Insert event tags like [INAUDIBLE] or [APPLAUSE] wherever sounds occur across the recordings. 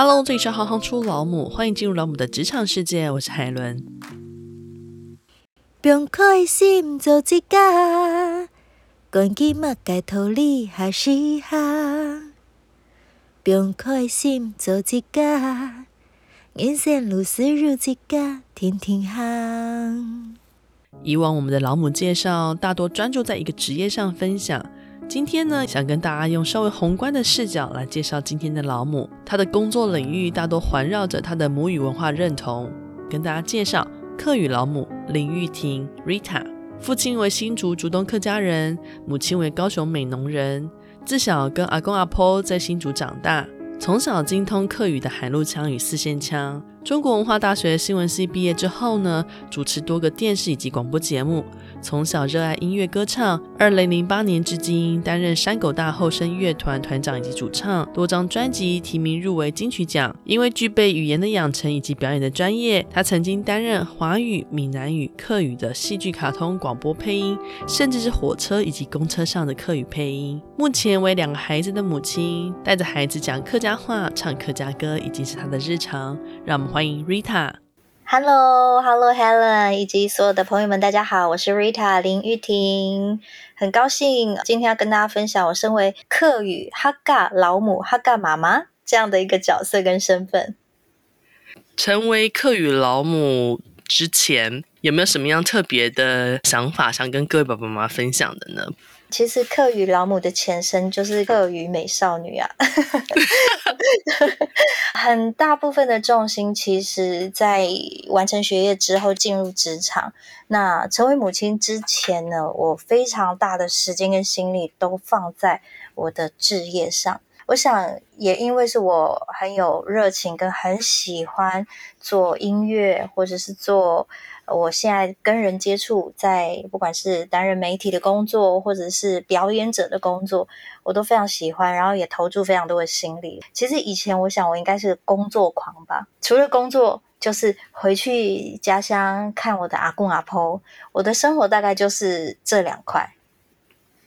Hello，这里是行行出老母，欢迎进入老母的职场世界，我是海伦。不用开心做自家，关机嘛该脱离还是哈。不用开心做自家，人生如丝如自家，天天行。以往我们的老母介绍大多专注在一个职业上分享。今天呢，想跟大家用稍微宏观的视角来介绍今天的老母。她的工作领域大多环绕着她的母语文化认同。跟大家介绍客语老母林玉婷 Rita，父亲为新竹竹东客家人，母亲为高雄美浓人。自小跟阿公阿婆在新竹长大，从小精通客语的海陆腔与四县腔。中国文化大学新闻系毕业之后呢，主持多个电视以及广播节目。从小热爱音乐歌唱，二零零八年至今担任山狗大后生乐团团长以及主唱，多张专辑提名入围金曲奖。因为具备语言的养成以及表演的专业，他曾经担任华语、闽南语、客语的戏剧、卡通、广播配音，甚至是火车以及公车上的客语配音。目前为两个孩子的母亲，带着孩子讲客家话、唱客家歌，已经是他的日常。让我们欢迎 Rita。Hello，Hello，Helen，以及所有的朋友们，大家好，我是 Rita 林玉婷，很高兴今天要跟大家分享我身为客语哈嘎老母、哈嘎妈妈这样的一个角色跟身份。成为客语老母之前，有没有什么样特别的想法想跟各位爸爸妈妈分享的呢？其实客语老母的前身就是客语美少女啊，[LAUGHS] 很大部分的重心其实，在完成学业之后进入职场。那成为母亲之前呢，我非常大的时间跟心力都放在我的志业上。我想也因为是我很有热情跟很喜欢做音乐，或者是做。我现在跟人接触，在不管是担任媒体的工作，或者是表演者的工作，我都非常喜欢，然后也投注非常多的心力。其实以前我想我应该是工作狂吧，除了工作，就是回去家乡看我的阿公阿婆。我的生活大概就是这两块。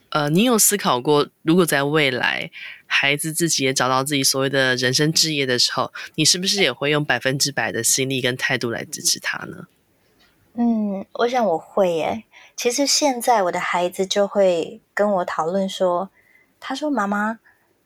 呃，你有思考过，如果在未来孩子自己也找到自己所谓的人生志业的时候，你是不是也会用百分之百的心力跟态度来支持他呢？嗯我想我会耶。其实现在我的孩子就会跟我讨论说：“他说妈妈，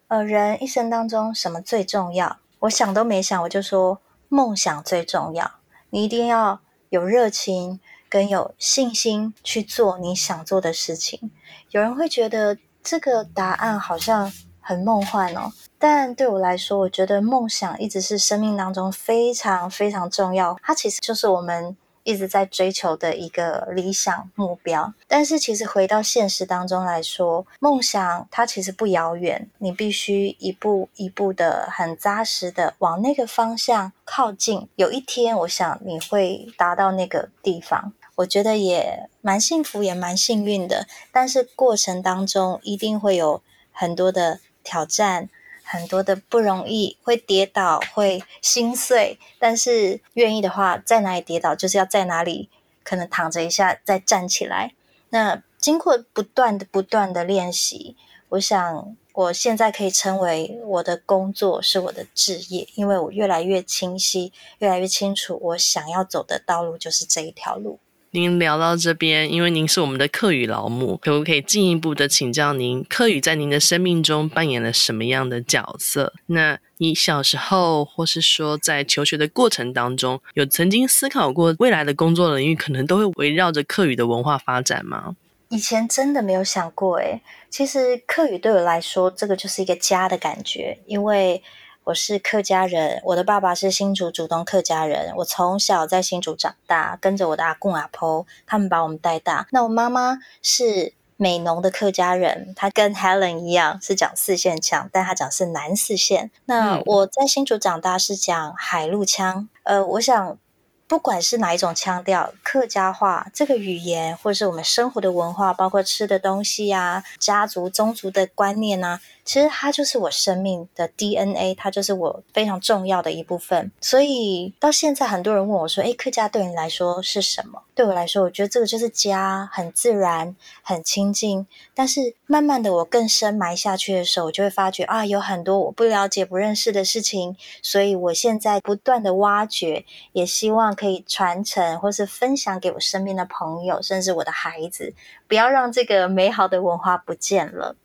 呃，人一生当中什么最重要？”我想都没想，我就说梦想最重要。你一定要有热情跟有信心去做你想做的事情。有人会觉得这个答案好像很梦幻哦，但对我来说，我觉得梦想一直是生命当中非常非常重要。它其实就是我们。一直在追求的一个理想目标，但是其实回到现实当中来说，梦想它其实不遥远，你必须一步一步的很扎实的往那个方向靠近。有一天，我想你会达到那个地方，我觉得也蛮幸福，也蛮幸运的。但是过程当中一定会有很多的挑战。很多的不容易，会跌倒，会心碎，但是愿意的话，在哪里跌倒，就是要在哪里可能躺着一下，再站起来。那经过不断的、不断的练习，我想我现在可以称为我的工作是我的志业，因为我越来越清晰，越来越清楚，我想要走的道路就是这一条路。您聊到这边，因为您是我们的客语老母，可不可以进一步的请教您，客语在您的生命中扮演了什么样的角色？那你小时候，或是说在求学的过程当中，有曾经思考过未来的工作领域可能都会围绕着客语的文化发展吗？以前真的没有想过，诶，其实客语对我来说，这个就是一个家的感觉，因为。我是客家人，我的爸爸是新竹竹东客家人。我从小在新竹长大，跟着我的阿公阿婆，他们把我们带大。那我妈妈是美浓的客家人，她跟 Helen 一样是讲四线腔，但她讲是南四线。那我在新竹长大是讲海陆腔。呃，我想不管是哪一种腔调，客家话这个语言，或者是我们生活的文化，包括吃的东西呀、啊、家族宗族的观念呐、啊。其实它就是我生命的 DNA，它就是我非常重要的一部分。所以到现在，很多人问我说：“诶，客家对你来说是什么？”对我来说，我觉得这个就是家，很自然，很亲近。但是慢慢的，我更深埋下去的时候，我就会发觉啊，有很多我不了解、不认识的事情。所以我现在不断的挖掘，也希望可以传承或是分享给我身边的朋友，甚至我的孩子，不要让这个美好的文化不见了。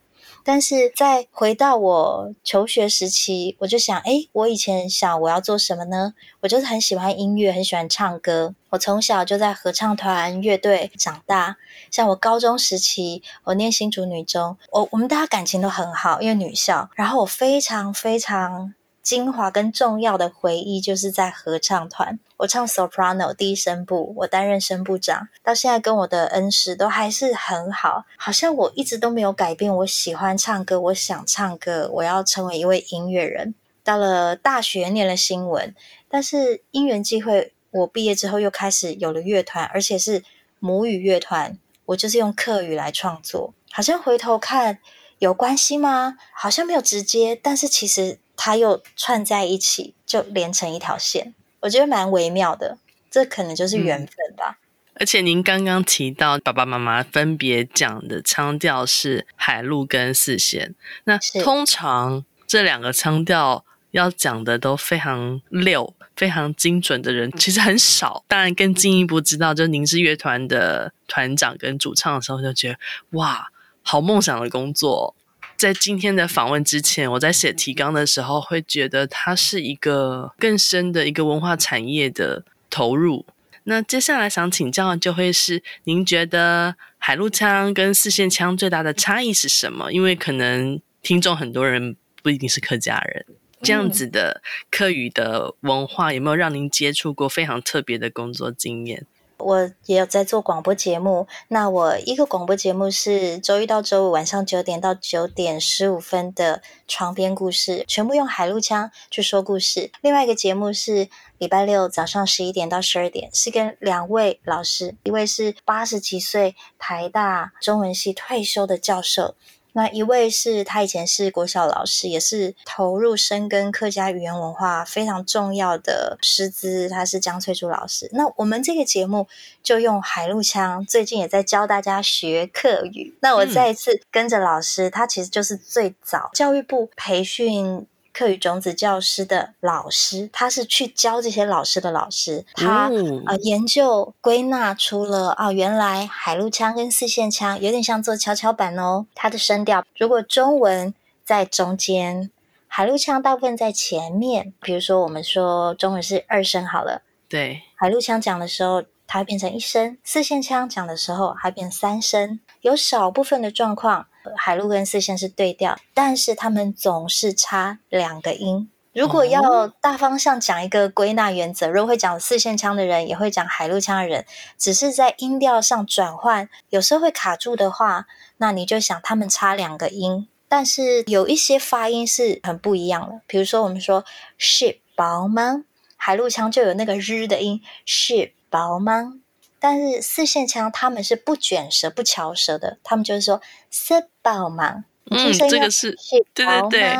但是再回到我求学时期，我就想，诶，我以前想我要做什么呢？我就是很喜欢音乐，很喜欢唱歌。我从小就在合唱团、乐队长大。像我高中时期，我念新竹女中，我我们大家感情都很好，因为女校。然后我非常非常。精华跟重要的回忆就是在合唱团，我唱 soprano 第一声部，我担任声部长，到现在跟我的恩师都还是很好，好像我一直都没有改变。我喜欢唱歌，我想唱歌，我要成为一位音乐人。到了大学念了新闻，但是因缘际会，我毕业之后又开始有了乐团，而且是母语乐团，我就是用客语来创作。好像回头看有关系吗？好像没有直接，但是其实。它又串在一起，就连成一条线，我觉得蛮微妙的。这可能就是缘分吧。嗯，而且您刚刚提到爸爸妈妈分别讲的腔调是海陆跟四弦，那通常这两个腔调要讲的都非常溜、非常精准的人其实很少。当然，更进一步知道，就您是乐团的团长跟主唱的时候，就觉得哇，好梦想的工作。在今天的访问之前，我在写提纲的时候，会觉得它是一个更深的一个文化产业的投入。那接下来想请教的就会是，您觉得海陆腔跟四线腔最大的差异是什么？因为可能听众很多人不一定是客家人，这样子的客语的文化有没有让您接触过非常特别的工作经验？我也有在做广播节目，那我一个广播节目是周一到周五晚上九点到九点十五分的床边故事，全部用海陆腔去说故事。另外一个节目是礼拜六早上十一点到十二点，是跟两位老师，一位是八十几岁台大中文系退休的教授。那一位是他以前是国小老师，也是投入深耕客家语言文化非常重要的师资，他是江翠珠老师。那我们这个节目就用海陆腔，最近也在教大家学客语。那我再一次跟着老师，嗯、他其实就是最早教育部培训。客语种子教师的老师，他是去教这些老师的老师，他、嗯、呃研究归纳出了啊，原来海陆腔跟四线腔有点像做跷跷板哦。它的声调，如果中文在中间，海陆腔大部分在前面。比如说，我们说中文是二声好了，对，海陆腔讲的时候，它会变成一声；四线腔讲的时候，还变三声。有少部分的状况。海陆跟四线是对调，但是他们总是差两个音。如果要大方向讲一个归纳原则，如果会讲四线腔的人，也会讲海陆腔的人，只是在音调上转换，有时候会卡住的话，那你就想他们差两个音。但是有一些发音是很不一样的，比如说我们说是包吗？海陆腔就有那个日的音，是包吗？但是四线腔他们是不卷舌、不翘舌的，他们就是说“色宝嘛”，嗯，这个是对对对，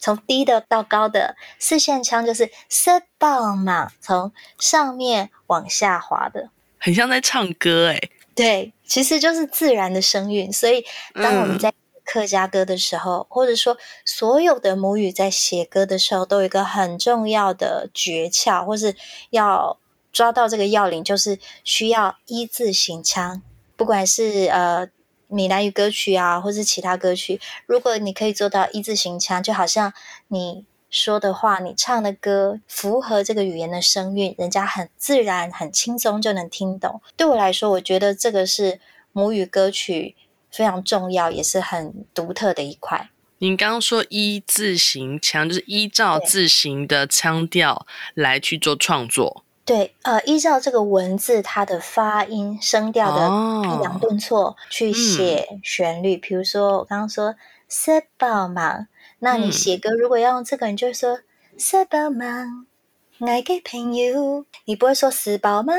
从低的到高的四线腔就是“色宝嘛”，从上面往下滑的，很像在唱歌哎。对，其实就是自然的声韵。所以当我们在客家歌的时候，嗯、或者说所有的母语在写歌的时候，都有一个很重要的诀窍，或是要。抓到这个要领，就是需要一字形腔，不管是呃闽南语歌曲啊，或是其他歌曲，如果你可以做到一字形腔，就好像你说的话，你唱的歌符合这个语言的声韵，人家很自然、很轻松就能听懂。对我来说，我觉得这个是母语歌曲非常重要，也是很独特的一块。您刚刚说一字形腔，就是依照字形的腔调来去做创作。对，呃，依照这个文字它的发音声调的抑扬顿挫去写旋律。比、哦、如说我刚刚说“色宝芒”，那你写歌如果要用这个，你就说“色宝芒”，爱给朋友，你不会说“四宝芒”，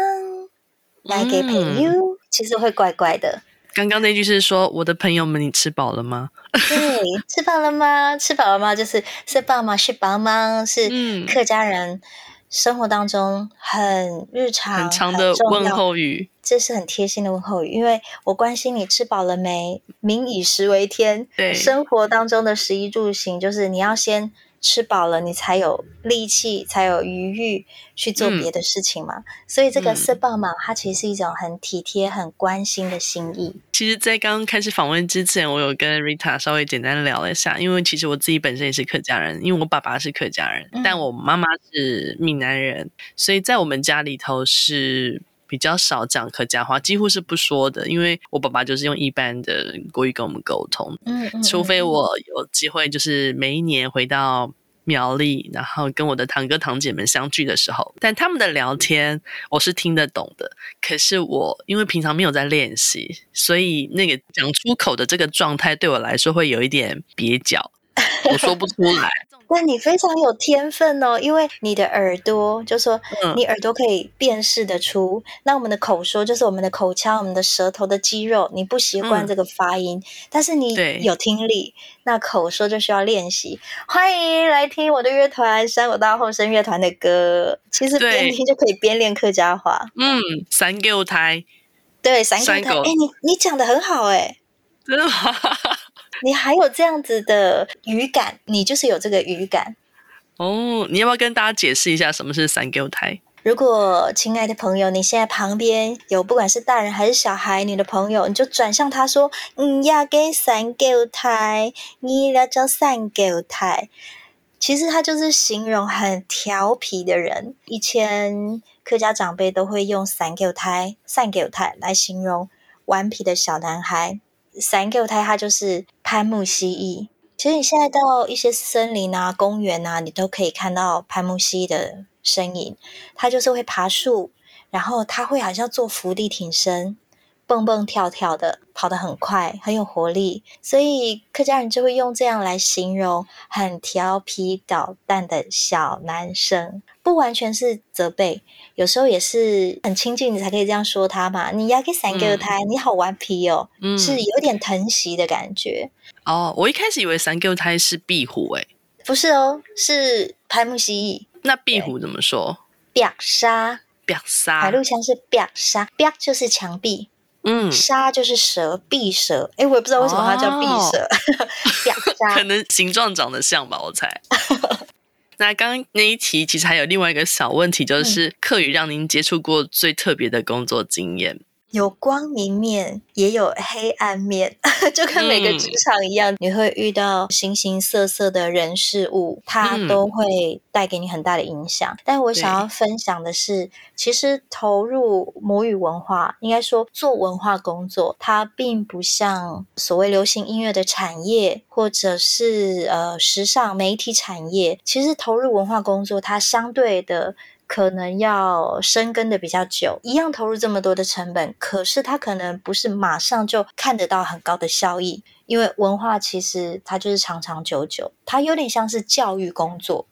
爱给朋友，其实会怪怪的。刚刚那句是说，我的朋友们，你吃饱了吗？[LAUGHS] 对，吃饱了吗？吃饱了吗？就是吃饱吗？是饱吗？是客家人生活当中很日常、很长的问候语。这是很贴心的问候语，因为我关心你吃饱了没。民以食为天，对，生活当中的食衣住行，就是你要先。吃饱了，你才有力气，才有余裕去做别的事情嘛。嗯、所以这个色棒嘛，它其实是一种很体贴、很关心的心意。其实，在刚刚开始访问之前，我有跟 Rita 稍微简单聊了一下，因为其实我自己本身也是客家人，因为我爸爸是客家人，嗯、但我妈妈是闽南人，所以在我们家里头是。比较少讲客家话，几乎是不说的，因为我爸爸就是用一般的国语跟我们沟通。嗯，嗯，除非我有机会，就是每一年回到苗栗，然后跟我的堂哥堂姐们相聚的时候，但他们的聊天我是听得懂的。可是我因为平常没有在练习，所以那个讲出口的这个状态对我来说会有一点蹩脚，我说不出来。[LAUGHS] 那你非常有天分哦，因为你的耳朵，就说你耳朵可以辨识得出。嗯、那我们的口说，就是我们的口腔、我们的舌头的肌肉，你不习惯这个发音，嗯、但是你有听力，那口说就需要练习。欢迎来听我的乐团山口大后生乐团的歌，其实边听就可以边练客家话。嗯，三狗台，对，三狗台。哎你你讲的很好、欸，哎，真的吗？你还有这样子的语感，你就是有这个语感哦。你要不要跟大家解释一下什么是三狗胎？如果亲爱的朋友，你现在旁边有不管是大人还是小孩，你的朋友，你就转向他说：“嗯呀，给三狗胎，你要叫三狗胎。”其实他就是形容很调皮的人。以前客家长辈都会用三狗胎、三狗胎来形容顽皮的小男孩。三狗胎，它就是攀木蜥蜴。其实你现在到一些森林啊、公园啊，你都可以看到攀木蜥蜴的身影。它就是会爬树，然后它会好像做伏地挺身，蹦蹦跳跳的，跑得很快，很有活力。所以客家人就会用这样来形容很调皮捣蛋的小男生。不完全是责备，有时候也是很亲近，你才可以这样说他嘛。你要给三个胎，嗯、你好顽皮哦，嗯、是有点疼惜的感觉。哦，我一开始以为三狗胎是壁虎，哎，不是哦，是拍木蜥蜴。那壁虎怎么说？表沙，表沙，海陆腔是壁鲨，壁就是墙壁，嗯，沙就是蛇，壁蛇。哎，我也不知道为什么它叫壁蛇，[LAUGHS] 可能形状长得像吧，我猜。[LAUGHS] 那刚刚那一题其实还有另外一个小问题，就是课余让您接触过最特别的工作经验。有光明面，也有黑暗面，[LAUGHS] 就跟每个职场一样，嗯、你会遇到形形色色的人事物，它都会带给你很大的影响。嗯、但我想要分享的是，其实投入母语文化，应该说做文化工作，它并不像所谓流行音乐的产业，或者是呃时尚媒体产业。其实投入文化工作，它相对的。可能要深耕的比较久，一样投入这么多的成本，可是它可能不是马上就看得到很高的效益，因为文化其实它就是长长久久，它有点像是教育工作。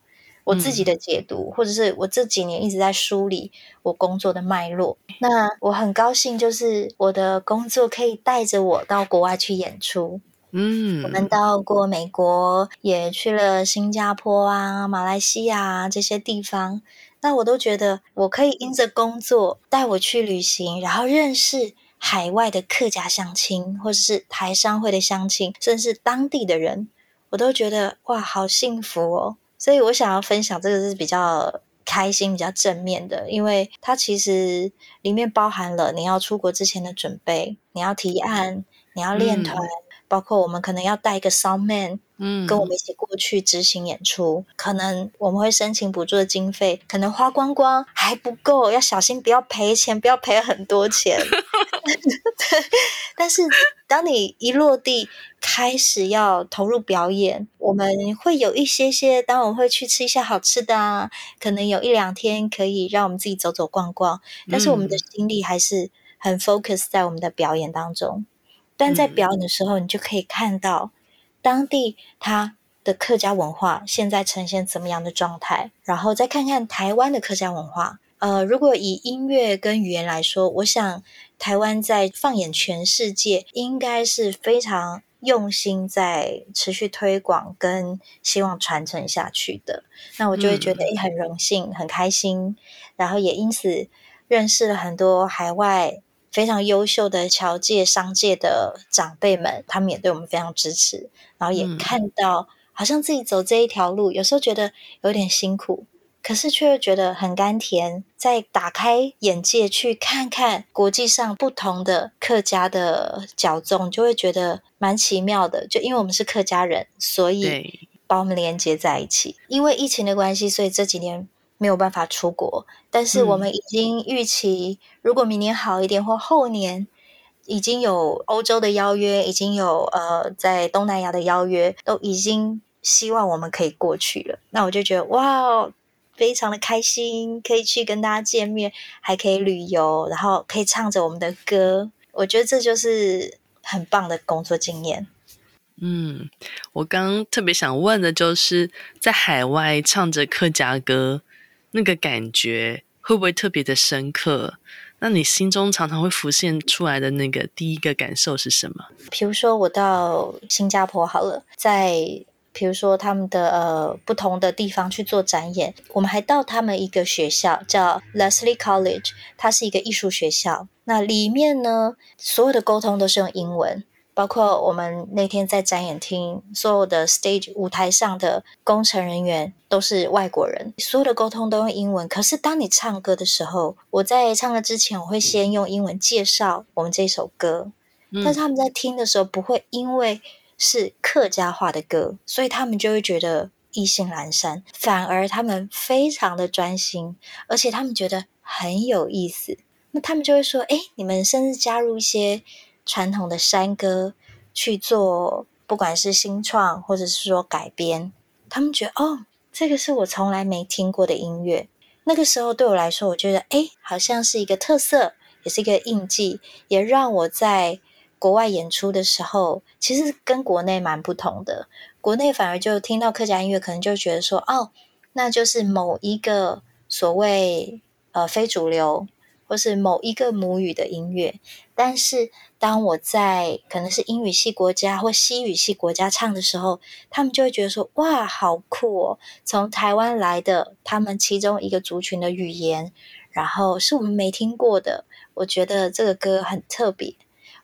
我自己的解读，嗯、或者是我这几年一直在梳理我工作的脉络。那我很高兴，就是我的工作可以带着我到国外去演出。嗯，我们到过美国，也去了新加坡啊、马来西亚啊这些地方。那我都觉得，我可以因着工作带我去旅行，然后认识海外的客家乡亲，或者是台商会的乡亲，甚至当地的人，我都觉得哇，好幸福哦！所以我想要分享这个是比较开心、比较正面的，因为它其实里面包含了你要出国之前的准备，你要提案，你要练团，包括我们可能要带一个 sound man。嗯，跟我们一起过去执行演出，可能我们会申请补助的经费，可能花光光还不够，要小心不要赔钱，不要赔很多钱。[LAUGHS] 但是当你一落地，开始要投入表演，我们会有一些些，当我们会去吃一些好吃的啊，可能有一两天可以让我们自己走走逛逛，但是我们的心力还是很 focus 在我们的表演当中。但在表演的时候，你就可以看到。当地它的客家文化现在呈现怎么样的状态？然后再看看台湾的客家文化，呃，如果以音乐跟语言来说，我想台湾在放眼全世界，应该是非常用心在持续推广跟希望传承下去的。那我就会觉得，诶，很荣幸，很开心，然后也因此认识了很多海外非常优秀的侨界、商界的长辈们，他们也对我们非常支持，然后也看到好像自己走这一条路，有时候觉得有点辛苦。可是却又觉得很甘甜，再打开眼界去看看国际上不同的客家的角粽，就会觉得蛮奇妙的。就因为我们是客家人，所以把我们连接在一起。因为疫情的关系，所以这几年没有办法出国。但是我们已经预期，如果明年好一点或后年，已经有欧洲的邀约，已经有呃在东南亚的邀约，都已经希望我们可以过去了。那我就觉得哇。非常的开心，可以去跟大家见面，还可以旅游，然后可以唱着我们的歌，我觉得这就是很棒的工作经验。嗯，我刚刚特别想问的就是，在海外唱着客家歌，那个感觉会不会特别的深刻？那你心中常常会浮现出来的那个第一个感受是什么？比如说，我到新加坡好了，在。比如说他们的呃不同的地方去做展演，我们还到他们一个学校叫 Leslie College，它是一个艺术学校。那里面呢，所有的沟通都是用英文，包括我们那天在展演厅，所有的 stage 舞台上的工程人员都是外国人，所有的沟通都用英文。可是当你唱歌的时候，我在唱歌之前，我会先用英文介绍我们这首歌，嗯，但是他们在听的时候不会因为。是客家话的歌，所以他们就会觉得意兴阑珊，反而他们非常的专心，而且他们觉得很有意思。那他们就会说：“哎，你们甚至加入一些传统的山歌去做，不管是新创或者是说改编，他们觉得哦，这个是我从来没听过的音乐。那个时候对我来说，我觉得哎，好像是一个特色，也是一个印记，也让我在。”国外演出的时候，其实跟国内蛮不同的。国内反而就听到客家音乐，可能就觉得说，哦，那就是某一个所谓呃非主流，或是某一个母语的音乐。但是当我在可能是英语系国家或西语系国家唱的时候，他们就会觉得说，哇，好酷哦！从台湾来的，他们其中一个族群的语言，然后是我们没听过的。我觉得这个歌很特别。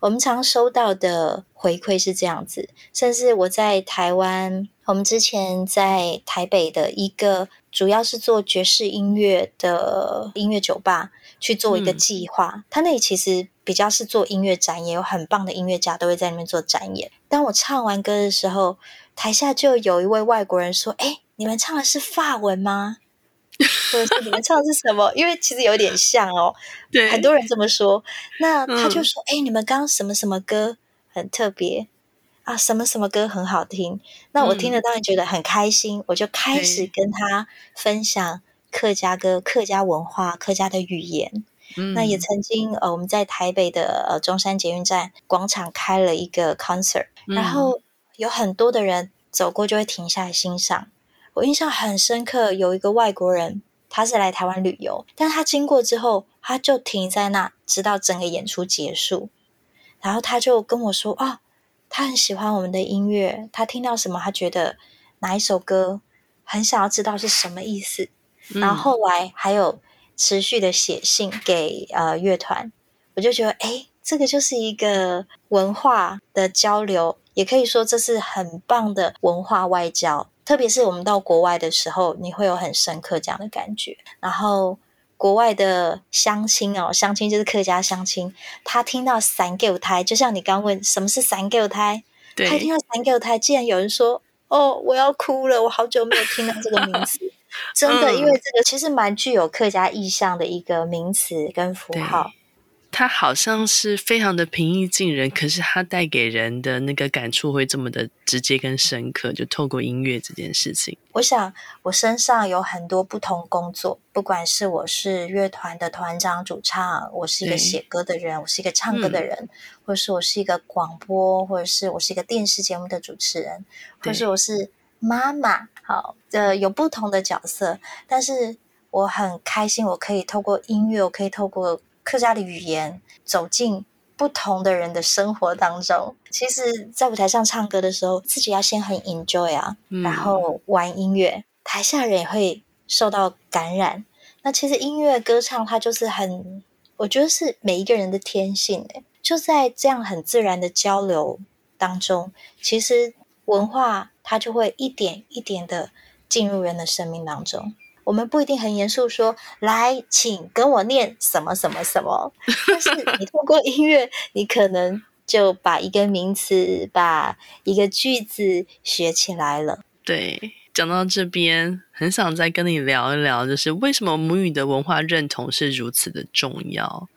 我们常收到的回馈是这样子，甚至我在台湾，我们之前在台北的一个主要是做爵士音乐的音乐酒吧去做一个计划，嗯、他那里其实比较是做音乐展，演有很棒的音乐家都会在那边做展演。当我唱完歌的时候，台下就有一位外国人说：“哎，你们唱的是法文吗？”或者是你们唱的是什么？因为其实有点像哦，[LAUGHS] 对，很多人这么说。那他就说：“哎、嗯，你们刚刚什么什么歌很特别啊？什么什么歌很好听？”那我听了当然觉得很开心，嗯、我就开始跟他分享客家歌、客家文化、客家的语言。嗯、那也曾经呃，我们在台北的呃中山捷运站广场开了一个 concert，、嗯、然后有很多的人走过就会停下来欣赏。我印象很深刻，有一个外国人，他是来台湾旅游，但他经过之后，他就停在那，直到整个演出结束。然后他就跟我说：“啊，他很喜欢我们的音乐，他听到什么，他觉得哪一首歌很想要知道是什么意思。嗯”然后后来还有持续的写信给呃乐团，我就觉得，哎，这个就是一个文化的交流，也可以说这是很棒的文化外交。特别是我们到国外的时候，你会有很深刻这样的感觉。然后国外的相亲哦，相亲就是客家相亲，他听到三九胎，就像你刚问什么是三九胎，他听到三九胎，竟然有人说：“哦，我要哭了，我好久没有听到这个名词。”真的，因为这个其实蛮具有客家意象的一个名词跟符号。它好像是非常的平易近人，可是它带给人的那个感触会这么的直接跟深刻，就透过音乐这件事情。我想我身上有很多不同工作，不管是我是乐团的团长、主唱，我是一个写歌的人，我是一个唱歌的人，嗯、或者是我是一个广播，或者是我是一个电视节目的主持人，或者是我是妈妈。好，呃，有不同的角色，但是我很开心，我可以透过音乐，我可以透过客家的语言走进不同的人的生活当中。其实，在舞台上唱歌的时候，自己要先很 enjoy 啊，嗯、然后玩音乐，台下人也会受到感染。那其实音乐歌唱，它就是很，我觉得是每一个人的天性诶。就在这样很自然的交流当中，其实文化它就会一点一点的进入人的生命当中。我们不一定很严肃说，来，请跟我念什么什么什么。但是 [LAUGHS] 你通过音乐，你可能就把一个名词、把一个句子学起来了。对，讲到这边，很想再跟你聊一聊，就是为什么母语的文化认同是如此的重要。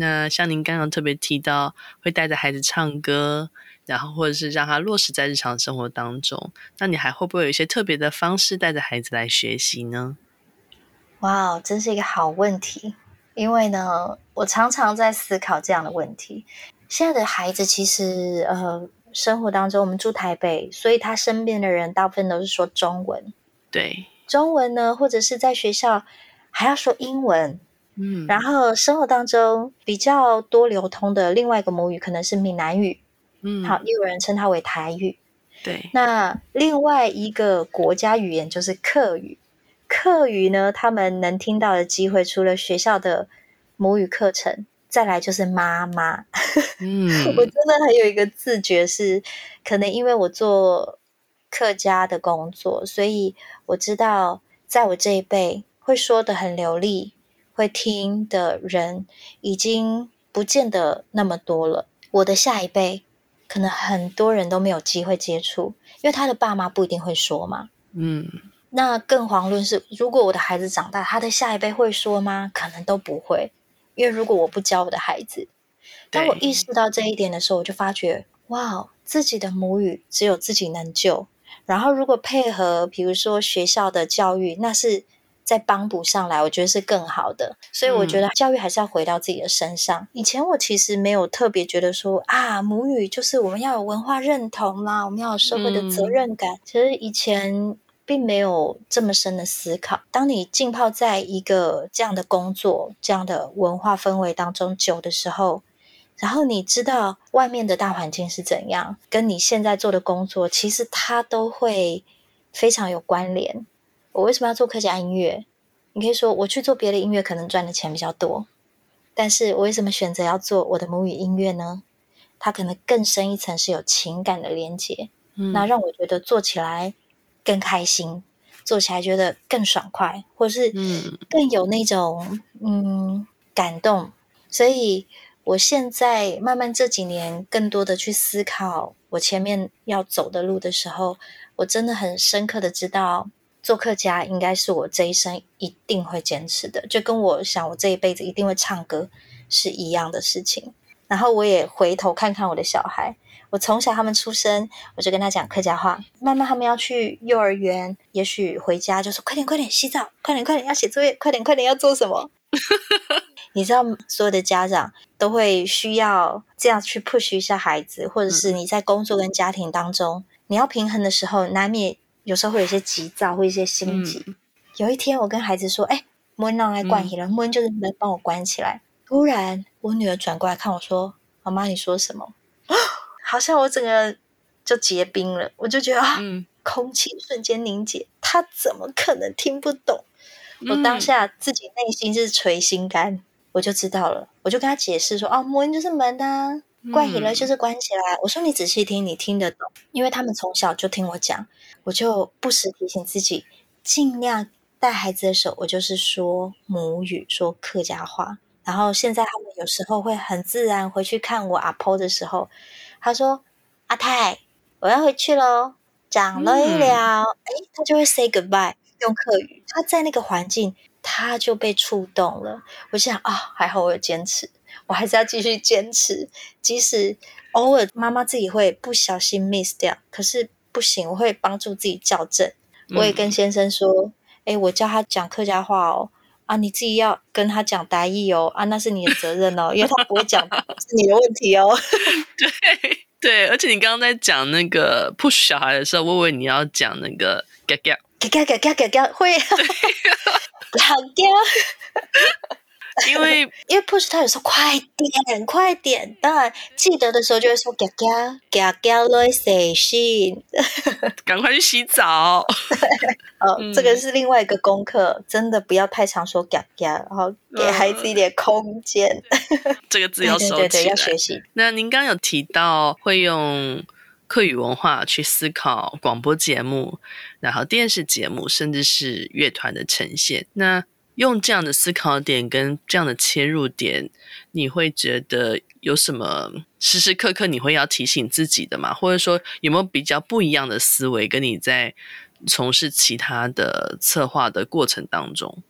那像您刚刚特别提到，会带着孩子唱歌，然后或者是让他落实在日常生活当中，那你还会不会有一些特别的方式带着孩子来学习呢？哇真是一个好问题。因为呢，我常常在思考这样的问题。现在的孩子其实，呃，生活当中我们住台北，所以他身边的人大部分都是说中文。对，中文呢，或者是在学校还要说英文。嗯，然后生活当中比较多流通的另外一个母语可能是闽南语。嗯，好，也有人称它为台语。对，那另外一个国家语言就是客语。客语呢，他们能听到的机会，除了学校的母语课程，再来就是妈妈。嗯，[LAUGHS] 我真的还有一个自觉是，可能因为我做客家的工作，所以我知道，在我这一辈会说的很流利、会听的人，已经不见得那么多了。我的下一辈，可能很多人都没有机会接触，因为他的爸妈不一定会说嘛。嗯。那更遑论是，如果我的孩子长大，他的下一辈会说吗？可能都不会，因为如果我不教我的孩子，当我意识到这一点的时候，我就发觉，哇，自己的母语只有自己能救。然后，如果配合，比如说学校的教育，那是再帮补上来，我觉得是更好的。所以，我觉得教育还是要回到自己的身上。嗯、以前我其实没有特别觉得说啊，母语就是我们要有文化认同啦，我们要有社会的责任感。嗯、其实以前。并没有这么深的思考。当你浸泡在一个这样的工作、这样的文化氛围当中久的时候，然后你知道外面的大环境是怎样，跟你现在做的工作，其实它都会非常有关联。我为什么要做客家音乐？你可以说我去做别的音乐，可能赚的钱比较多，但是我为什么选择要做我的母语音乐呢？它可能更深一层是有情感的连接，嗯，那让我觉得做起来。更开心，做起来觉得更爽快，或是更有那种嗯，嗯感动。所以我现在慢慢这几年，更多的去思考我前面要走的路的时候，我真的很深刻的知道，做客家应该是我这一生一定会坚持的，就跟我想我这一辈子一定会唱歌是一样的事情。然后我也回头看看我的小孩。我从小他们出生，我就跟他讲客家话。慢慢他们要去幼儿园，也许回家就说：“快点，快点洗澡，快点，快点要写作业，快点，快点要做什么？” [LAUGHS] 你知道，所有的家长都会需要这样去 push 一下孩子，或者是你在工作跟家庭当中，嗯、你要平衡的时候，难免有时候会有一些急躁，或一些心急。嗯、有一天，我跟孩子说：“哎，门让来关起来，门、嗯、就是门帮我关起来。”突然，我女儿转过来看我说：“妈妈，你说什么？” [GASPS] 好像我整个就结冰了，我就觉得啊，嗯、空气瞬间凝结。他怎么可能听不懂？嗯、我当下自己内心是捶心肝，我就知道了。我就跟他解释说：“哦，门就是门啊，关起来就是关起来。嗯”我说：“你仔细听，你听得懂？因为他们从小就听我讲，我就不时提醒自己，尽量带孩子的时候，我就是说母语，说客家话。然后现在他们有时候会很自然回去看我阿婆的时候。”他说：“阿泰，我要回去喽，讲了一聊，哎、嗯，他就会 say goodbye，用客语。他在那个环境，他就被触动了。我想啊、哦，还好我有坚持，我还是要继续坚持，即使偶尔妈妈自己会不小心 miss 掉，可是不行，我会帮助自己校正。我也跟先生说：“哎，我叫他讲客家话哦，啊，你自己要跟他讲台语哦，啊，那是你的责任哦，因为他不会讲，是你的问题哦。[LAUGHS] ”对对，而且你刚刚在讲那个 push 小孩的时候，我以为你要讲那个 ga ga ga ga ga ga 会，好 ga。[LAUGHS] 因为 [LAUGHS] 因为 push 他有时候快点快点，当然记得的时候就会说嘎嘎嘎嘎来洗洗，[LAUGHS] 赶快去洗澡。哦，[LAUGHS] 嗯、这个是另外一个功课，真的不要太常说嘎嘎，然后给孩子一点空间。嗯、这个字要收起来，对对对对，要学习。那您刚刚有提到会用课语文化去思考广播节目，然后电视节目，甚至是乐团的呈现，那。用这样的思考点跟这样的切入点，你会觉得有什么时时刻刻你会要提醒自己的吗？或者说有没有比较不一样的思维，跟你在从事其他的策划的过程当中？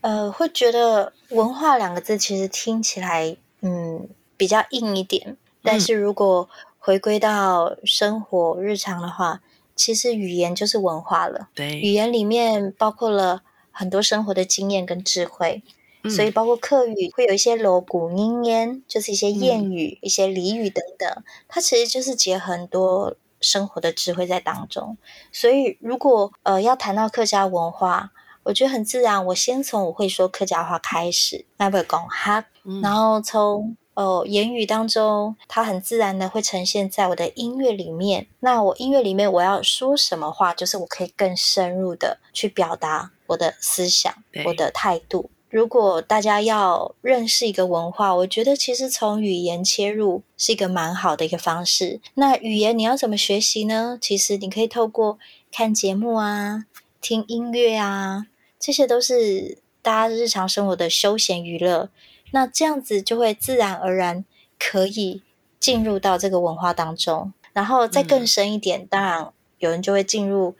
呃，会觉得“文化”两个字其实听起来嗯比较硬一点，但是如果回归到生活日常的话，其实语言就是文化了。对，语言里面包括了。很多生活的经验跟智慧，嗯、所以包括客语会有一些锣鼓音烟，就是一些谚语、嗯、一些俚语等等，它其实就是结合很多生活的智慧在当中。所以如果呃要谈到客家文化，我觉得很自然，我先从我会说客家话开始，那不讲哈，然后从。哦，言语当中，它很自然的会呈现在我的音乐里面。那我音乐里面我要说什么话，就是我可以更深入的去表达我的思想、我的态度。如果大家要认识一个文化，我觉得其实从语言切入是一个蛮好的一个方式。那语言你要怎么学习呢？其实你可以透过看节目啊、听音乐啊，这些都是大家日常生活的休闲娱乐。那这样子就会自然而然可以进入到这个文化当中，然后再更深一点，嗯、当然有人就会进入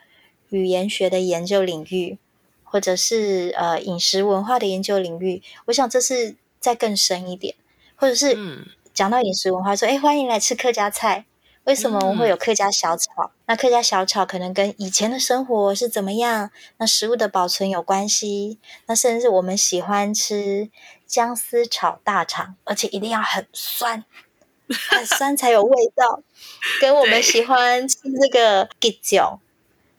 语言学的研究领域，或者是呃饮食文化的研究领域。我想这是再更深一点，或者是讲到饮食文化说，说哎欢迎来吃客家菜。为什么我们会有客家小炒？嗯、那客家小炒可能跟以前的生活是怎么样？那食物的保存有关系。那甚至我们喜欢吃姜丝炒大肠，而且一定要很酸，很酸才有味道。跟我们喜欢吃这个鸡酱，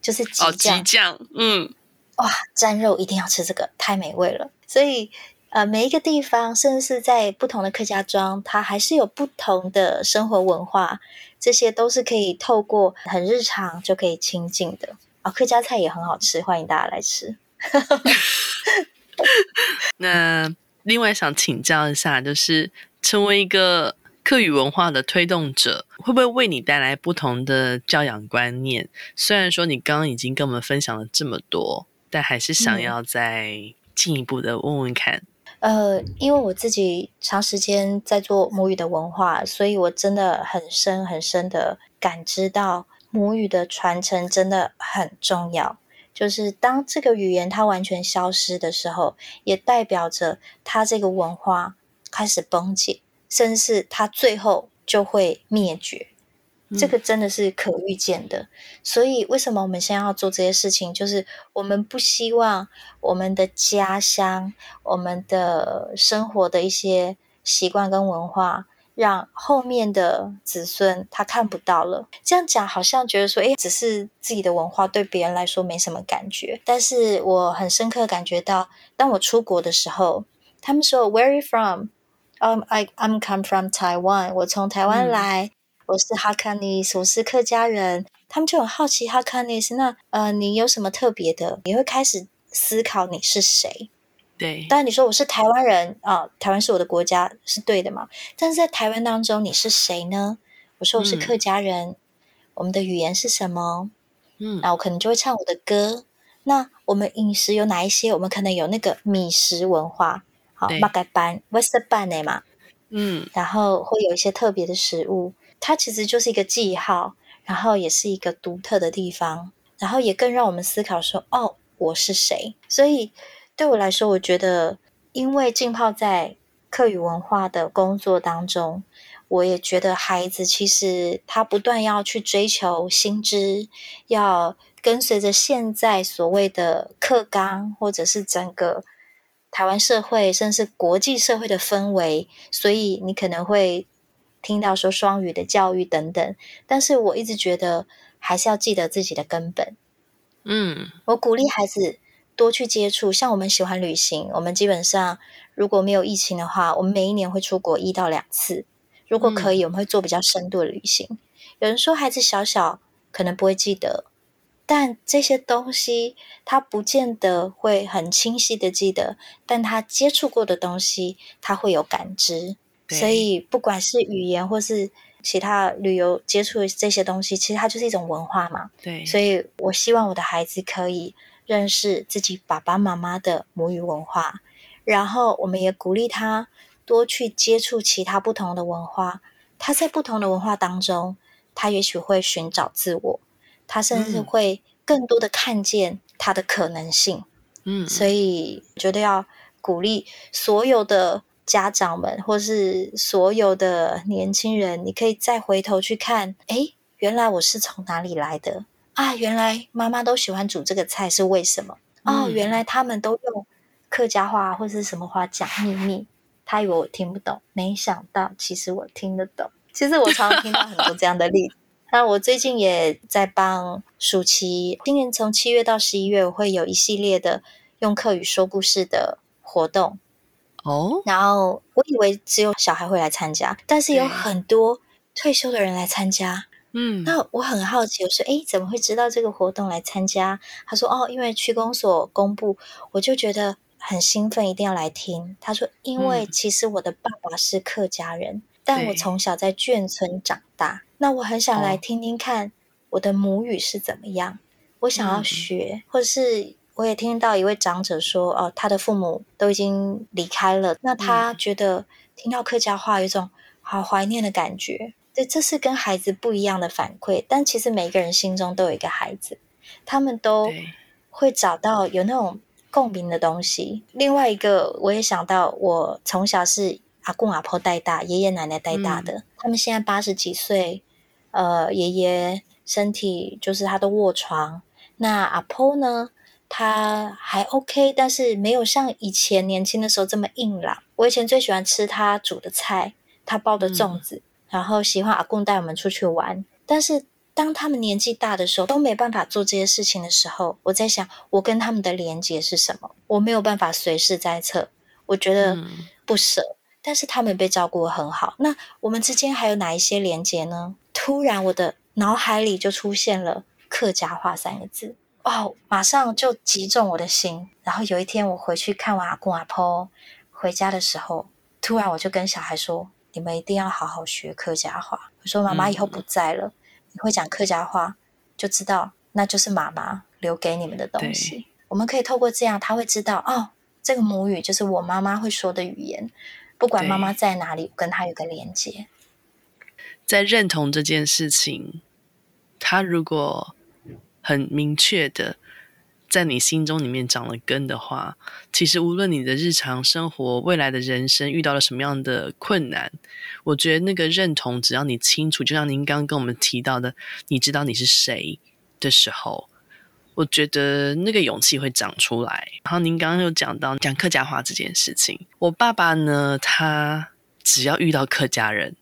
就是鸡酱，嗯，哇，蘸肉一定要吃这个，太美味了。所以。呃，每一个地方，甚至是在不同的客家庄，它还是有不同的生活文化，这些都是可以透过很日常就可以亲近的。啊、哦，客家菜也很好吃，欢迎大家来吃。[LAUGHS] 那另外想请教一下，就是成为一个客语文化的推动者，会不会为你带来不同的教养观念？虽然说你刚刚已经跟我们分享了这么多，但还是想要再进一步的问问看。呃，因为我自己长时间在做母语的文化，所以我真的很深很深的感知到母语的传承真的很重要。就是当这个语言它完全消失的时候，也代表着它这个文化开始崩解，甚至它最后就会灭绝。这个真的是可预见的，所以为什么我们现在要做这些事情？就是我们不希望我们的家乡、我们的生活的一些习惯跟文化，让后面的子孙他看不到了。这样讲好像觉得说，诶，只是自己的文化，对别人来说没什么感觉。但是我很深刻感觉到，当我出国的时候，他们说 “Where are you from?” Um, I I'm come from Taiwan。我从台湾来。嗯我是哈卡尼斯，我是客家人，他们就很好奇哈卡尼斯。那呃，你有什么特别的？你会开始思考你是谁？对。当然你说我是台湾人啊、呃，台湾是我的国家，是对的嘛？但是在台湾当中，你是谁呢？我说我是客家人。嗯、我们的语言是什么？嗯，那我可能就会唱我的歌。那我们饮食有哪一些？我们可能有那个米食文化，好，马改班、班的嘛。嗯，然后会有一些特别的食物。它其实就是一个记号，然后也是一个独特的地方，然后也更让我们思考说：哦，我是谁？所以对我来说，我觉得，因为浸泡在客语文化的工作当中，我也觉得孩子其实他不断要去追求新知，要跟随着现在所谓的课纲，或者是整个台湾社会，甚至国际社会的氛围，所以你可能会。听到说双语的教育等等，但是我一直觉得还是要记得自己的根本。嗯，我鼓励孩子多去接触。像我们喜欢旅行，我们基本上如果没有疫情的话，我们每一年会出国一到两次。如果可以，我们会做比较深度的旅行。嗯、有人说孩子小小可能不会记得，但这些东西他不见得会很清晰的记得，但他接触过的东西，他会有感知。所以不管是语言或是其他旅游接触这些东西，其实它就是一种文化嘛。对，所以我希望我的孩子可以认识自己爸爸妈妈的母语文化，然后我们也鼓励他多去接触其他不同的文化。他在不同的文化当中，他也许会寻找自我，他甚至会更多的看见他的可能性。嗯，所以觉得要鼓励所有的。家长们，或是所有的年轻人，你可以再回头去看，诶，原来我是从哪里来的啊？原来妈妈都喜欢煮这个菜是为什么？哦，嗯、原来他们都用客家话或是什么话讲秘密，他以为我听不懂，没想到其实我听得懂。其实我常常听到很多这样的例子。那我最近也在帮暑期，今年从七月到十一月，我会有一系列的用客语说故事的活动。哦，然后我以为只有小孩会来参加，但是有很多退休的人来参加。嗯，那我很好奇，我说：“哎，怎么会知道这个活动来参加？”他说：“哦，因为区公所公布，我就觉得很兴奋，一定要来听。”他说：“因为其实我的爸爸是客家人，嗯、但我从小在眷村长大，那我很想来听听看我的母语是怎么样，我想要学，嗯、或是。”我也听到一位长者说：“哦，他的父母都已经离开了，那他觉得听到客家话有一种好怀念的感觉。对，这是跟孩子不一样的反馈。但其实每一个人心中都有一个孩子，他们都会找到有那种共鸣的东西。另外一个，我也想到，我从小是阿公阿婆带大，爷爷奶奶带大的，嗯、他们现在八十几岁，呃，爷爷身体就是他都卧床，那阿婆呢？”他还 OK，但是没有像以前年轻的时候这么硬朗。我以前最喜欢吃他煮的菜，他包的粽子，嗯、然后喜欢阿公带我们出去玩。但是当他们年纪大的时候，都没办法做这些事情的时候，我在想，我跟他们的连接是什么？我没有办法随时在测，我觉得不舍。嗯、但是他们被照顾得很好，那我们之间还有哪一些连接呢？突然，我的脑海里就出现了客家话三个字。哦，马上就击中我的心。然后有一天我回去看完阿公阿婆，回家的时候，突然我就跟小孩说：“你们一定要好好学客家话。”我说：“妈妈以后不在了，嗯、你会讲客家话，就知道那就是妈妈留给你们的东西。我们可以透过这样，他会知道哦，这个母语就是我妈妈会说的语言。不管妈妈在哪里，对跟他有个连接。在认同这件事情，他如果。很明确的，在你心中里面长了根的话，其实无论你的日常生活、未来的人生遇到了什么样的困难，我觉得那个认同，只要你清楚，就像您刚刚跟我们提到的，你知道你是谁的时候，我觉得那个勇气会长出来。然后您刚刚又讲到讲客家话这件事情，我爸爸呢，他只要遇到客家人，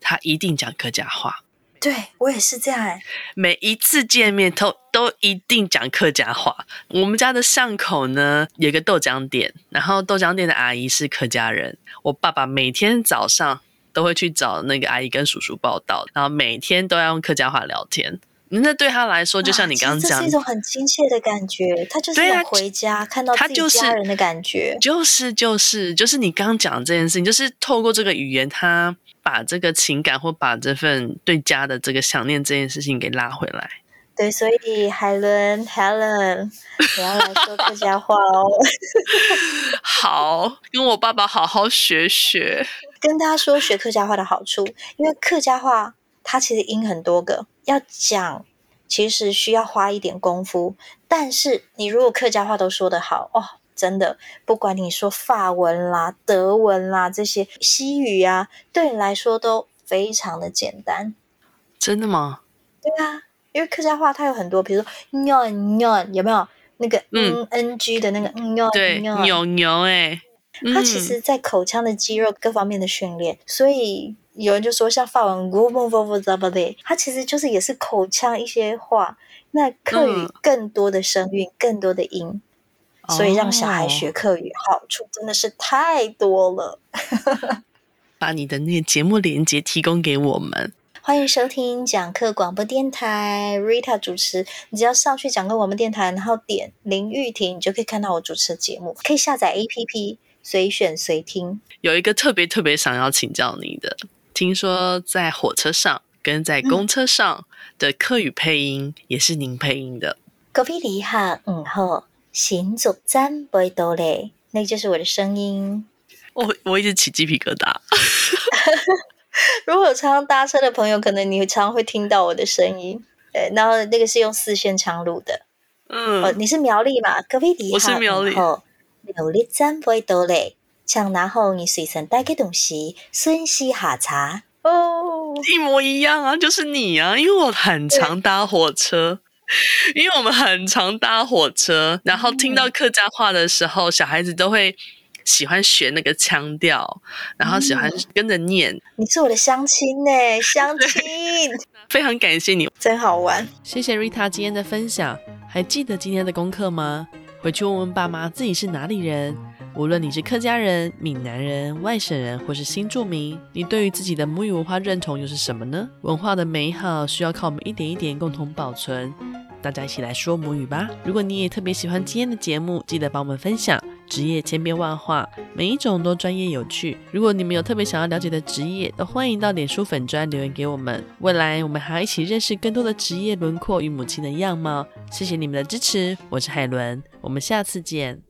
他一定讲客家话。对，我也是这样哎，每一次见面都都一定讲客家话。我们家的巷口呢，有个豆浆店，然后豆浆店的阿姨是客家人。我爸爸每天早上都会去找那个阿姨跟叔叔报道，然后每天都要用客家话聊天。那对他来说，就像你刚刚讲，这是一种很亲切的感觉。他就是要回家、啊、看到他就是家人的感觉，就是就是就是你刚刚讲的这件事情，就是透过这个语言，他。把这个情感或把这份对家的这个想念这件事情给拉回来。对，所以海伦 Helen，你要来说客家话哦。[LAUGHS] 好，跟我爸爸好好学学。[LAUGHS] 跟大家说学客家话的好处，因为客家话它其实音很多个，要讲其实需要花一点功夫。但是你如果客家话都说得好哦。真的，不管你说法文啦、德文啦，这些西语啊，对你来说都非常的简单。真的吗？对啊，因为客家话它有很多，比如说“妞妞”，有没有那个 “n n g” 的那个“妞”？对，牛牛哎，它其实在口腔的肌肉各方面的训练，所以有人就说像法文 g o v o v o 它其实就是也是口腔一些话。那客语更多的声韵，更多的音。所以让小孩学课语好处真的是太多了。[LAUGHS] 把你的那个节目连接提供给我们。欢迎收听讲课广播电台，Rita 主持。你只要上去讲课广播电台，然后点林玉婷，你就可以看到我主持的节目。可以下载 APP，随选随听。有一个特别特别想要请教你的，听说在火车上跟在公车上的课语配音也是您配音的。各位旅客，嗯好，行走站不会多嘞，那个就是我的声音。我我一直起鸡皮疙瘩。[LAUGHS] 如果有常常搭车的朋友，可能你常常会听到我的声音。对，然后那个是用四线腔录的。嗯，哦，你是苗栗嘛？各位旅客，我是苗栗。苗栗站不会多嘞，抢拿后你随身带个东西，顺西哈茶。哦，一模一样啊，就是你啊，因为我很常搭火车，[LAUGHS] 因为我们很常搭火车，然后听到客家话的时候，小孩子都会。喜欢学那个腔调，然后喜欢跟着念。你是我的乡亲呢，[LAUGHS] 乡亲，非常感谢你，真好玩。谢谢 Rita 今天的分享，还记得今天的功课吗？回去问问爸妈自己是哪里人。无论你是客家人、闽南人、外省人，或是新住民，你对于自己的母语文化认同又是什么呢？文化的美好需要靠我们一点一点共同保存。大家一起来说母语吧！如果你也特别喜欢今天的节目，记得帮我们分享。职业千变万化，每一种都专业有趣。如果你们有特别想要了解的职业，都欢迎到脸书粉专留言给我们。未来我们还要一起认识更多的职业轮廓与母亲的样貌。谢谢你们的支持，我是海伦，我们下次见。